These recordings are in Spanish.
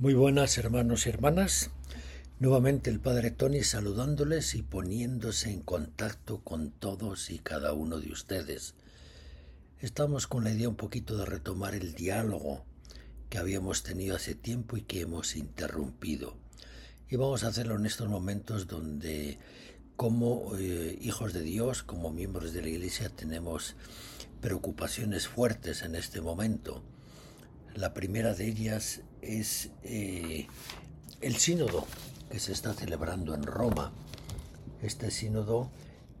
Muy buenas hermanos y hermanas. Nuevamente el Padre Tony saludándoles y poniéndose en contacto con todos y cada uno de ustedes. Estamos con la idea un poquito de retomar el diálogo que habíamos tenido hace tiempo y que hemos interrumpido. Y vamos a hacerlo en estos momentos donde como eh, hijos de Dios, como miembros de la Iglesia, tenemos preocupaciones fuertes en este momento. La primera de ellas es eh, el sínodo que se está celebrando en Roma. Este sínodo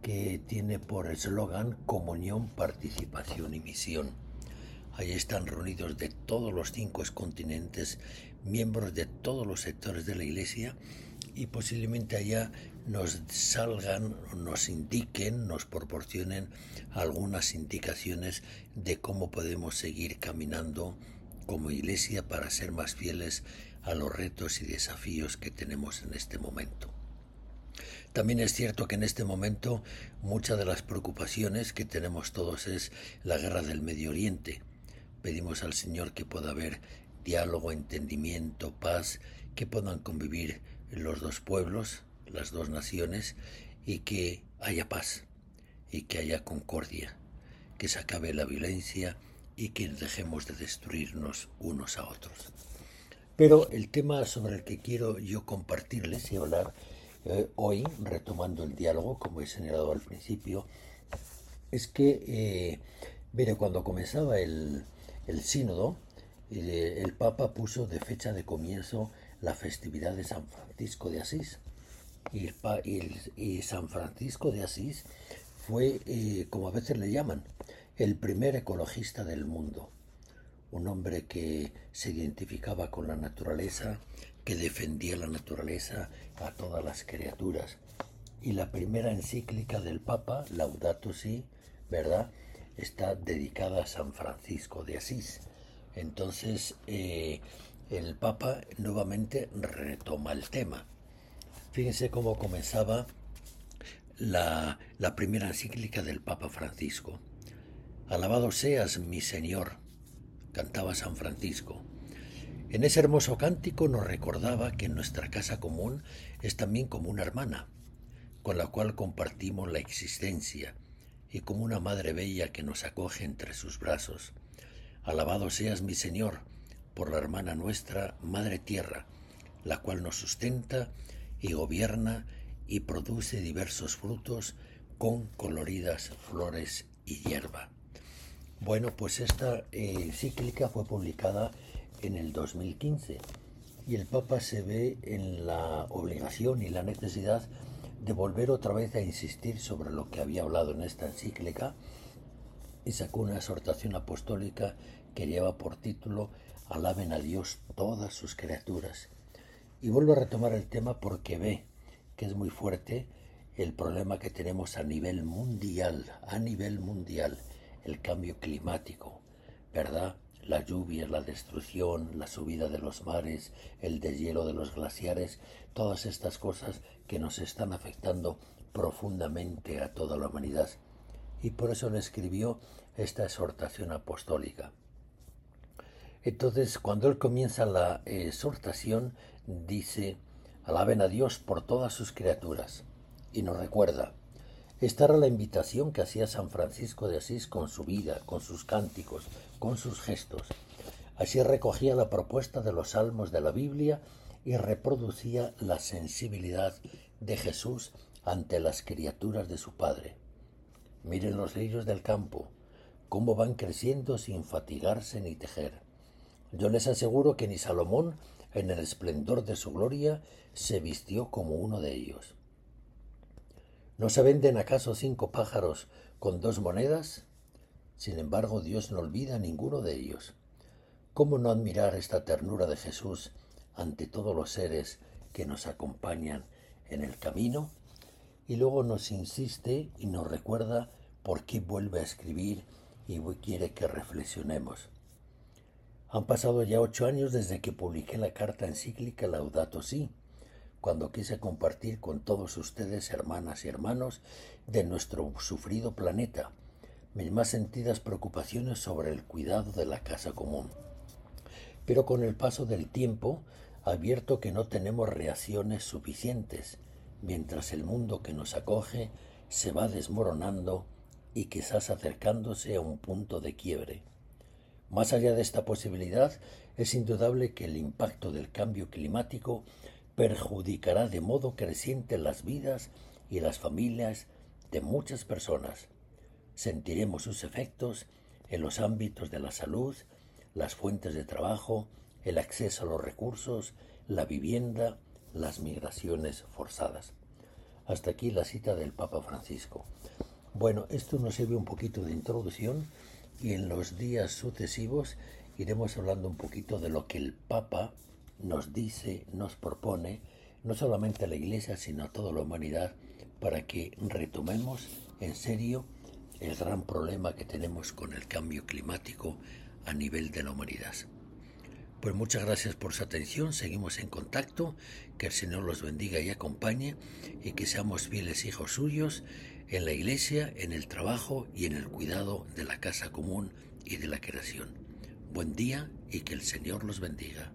que tiene por eslogan comunión, participación y misión. Ahí están reunidos de todos los cinco continentes, miembros de todos los sectores de la Iglesia y posiblemente allá nos salgan, nos indiquen, nos proporcionen algunas indicaciones de cómo podemos seguir caminando como iglesia para ser más fieles a los retos y desafíos que tenemos en este momento. También es cierto que en este momento muchas de las preocupaciones que tenemos todos es la guerra del Medio Oriente. Pedimos al Señor que pueda haber diálogo, entendimiento, paz, que puedan convivir los dos pueblos, las dos naciones, y que haya paz, y que haya concordia, que se acabe la violencia y que dejemos de destruirnos unos a otros. Pero el tema sobre el que quiero yo compartirles y hablar eh, hoy, retomando el diálogo, como he señalado al principio, es que, eh, cuando comenzaba el, el sínodo, eh, el Papa puso de fecha de comienzo la festividad de San Francisco de Asís. Y, y, San Francisco de Asís fue, eh, como a veces le llaman, el primer ecologista del mundo. Un hombre que se identificaba con la naturaleza, que defendía la naturaleza a todas las criaturas. Y la primera encíclica del Papa, Laudato Si, ¿verdad? Está dedicada a San Francisco de Asís. Entonces, eh, el Papa nuevamente retoma el tema. Fíjense cómo comenzaba la, la primera encíclica del Papa Francisco. Alabado seas, mi Señor, cantaba San Francisco. En ese hermoso cántico nos recordaba que nuestra casa común es también como una hermana, con la cual compartimos la existencia, y como una madre bella que nos acoge entre sus brazos. Alabado seas, mi Señor, por la hermana nuestra, Madre Tierra, la cual nos sustenta y gobierna y produce diversos frutos con coloridas flores y hierba. Bueno, pues esta eh, encíclica fue publicada en el 2015 y el Papa se ve en la obligación y la necesidad de volver otra vez a insistir sobre lo que había hablado en esta encíclica y sacó una exhortación apostólica que lleva por título Alaben a Dios todas sus criaturas. Y vuelvo a retomar el tema porque ve que es muy fuerte el problema que tenemos a nivel mundial, a nivel mundial, el cambio climático, ¿verdad? La lluvia, la destrucción, la subida de los mares, el deshielo de los glaciares, todas estas cosas que nos están afectando profundamente a toda la humanidad. Y por eso le escribió esta exhortación apostólica. Entonces, cuando él comienza la exhortación, dice, alaben a Dios por todas sus criaturas. Y nos recuerda, esta era la invitación que hacía San Francisco de Asís con su vida, con sus cánticos, con sus gestos. Así recogía la propuesta de los salmos de la Biblia y reproducía la sensibilidad de Jesús ante las criaturas de su Padre. Miren los lirios del campo, cómo van creciendo sin fatigarse ni tejer. Yo les aseguro que ni Salomón, en el esplendor de su gloria, se vistió como uno de ellos. ¿No se venden acaso cinco pájaros con dos monedas? Sin embargo, Dios no olvida ninguno de ellos. ¿Cómo no admirar esta ternura de Jesús ante todos los seres que nos acompañan en el camino? Y luego nos insiste y nos recuerda por qué vuelve a escribir y quiere que reflexionemos. Han pasado ya ocho años desde que publiqué la carta encíclica Laudato Si, cuando quise compartir con todos ustedes, hermanas y hermanos, de nuestro sufrido planeta, mis más sentidas preocupaciones sobre el cuidado de la casa común. pero con el paso del tiempo advierto que no tenemos reacciones suficientes, mientras el mundo que nos acoge se va desmoronando y quizás acercándose a un punto de quiebre. Más allá de esta posibilidad, es indudable que el impacto del cambio climático perjudicará de modo creciente las vidas y las familias de muchas personas. Sentiremos sus efectos en los ámbitos de la salud, las fuentes de trabajo, el acceso a los recursos, la vivienda, las migraciones forzadas. Hasta aquí la cita del Papa Francisco. Bueno, esto nos sirve un poquito de introducción y en los días sucesivos iremos hablando un poquito de lo que el Papa nos dice, nos propone, no solamente a la Iglesia, sino a toda la humanidad, para que retomemos en serio el gran problema que tenemos con el cambio climático a nivel de la humanidad. Pues muchas gracias por su atención, seguimos en contacto, que el Señor los bendiga y acompañe y que seamos fieles hijos suyos en la iglesia, en el trabajo y en el cuidado de la casa común y de la creación. Buen día y que el Señor los bendiga.